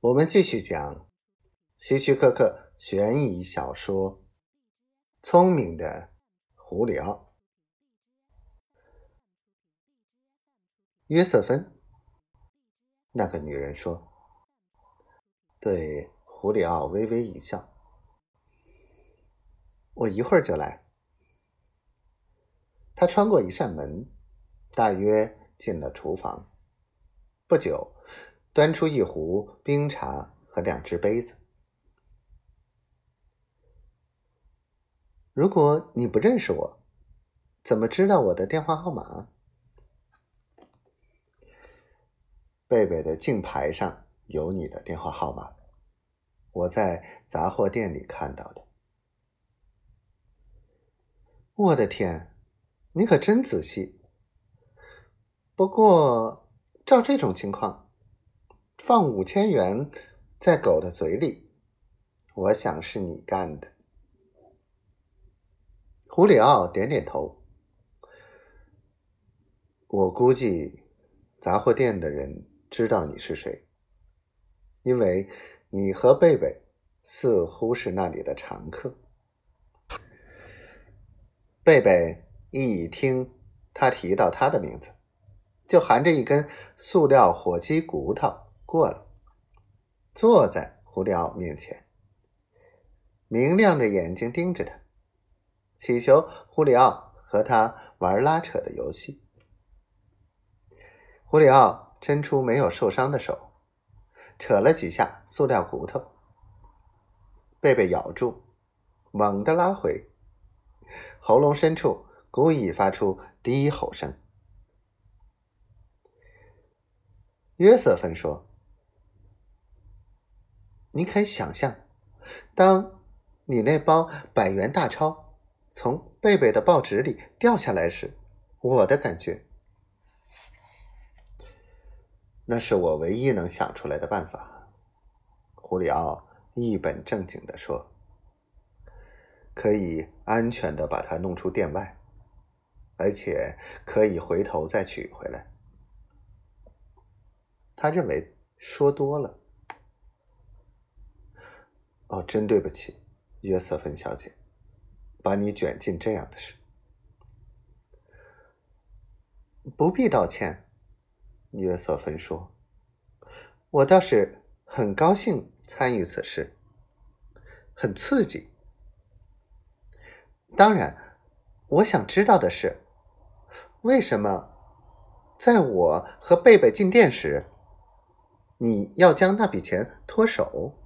我们继续讲希区柯克悬疑小说《聪明的胡里奥》。约瑟芬，那个女人说，对胡里奥微微一笑：“我一会儿就来。”他穿过一扇门，大约进了厨房。不久。端出一壶冰茶和两只杯子。如果你不认识我，怎么知道我的电话号码？贝贝的镜牌上有你的电话号码，我在杂货店里看到的。我的天，你可真仔细。不过，照这种情况。放五千元在狗的嘴里，我想是你干的。胡里奥点点头。我估计杂货店的人知道你是谁，因为你和贝贝似乎是那里的常客。贝贝一听他提到他的名字，就含着一根塑料火鸡骨头。过了，坐在胡里奥面前，明亮的眼睛盯着他，祈求胡里奥和他玩拉扯的游戏。胡里奥伸出没有受伤的手，扯了几下塑料骨头，贝贝咬住，猛地拉回，喉咙深处故意发出低吼声。约瑟芬说。你可以想象，当你那包百元大钞从贝贝的报纸里掉下来时，我的感觉。那是我唯一能想出来的办法。胡里奥一本正经的说：“可以安全的把它弄出店外，而且可以回头再取回来。”他认为说多了。哦，真对不起，约瑟芬小姐，把你卷进这样的事。不必道歉，约瑟芬说：“我倒是很高兴参与此事，很刺激。当然，我想知道的是，为什么在我和贝贝进店时，你要将那笔钱脱手？”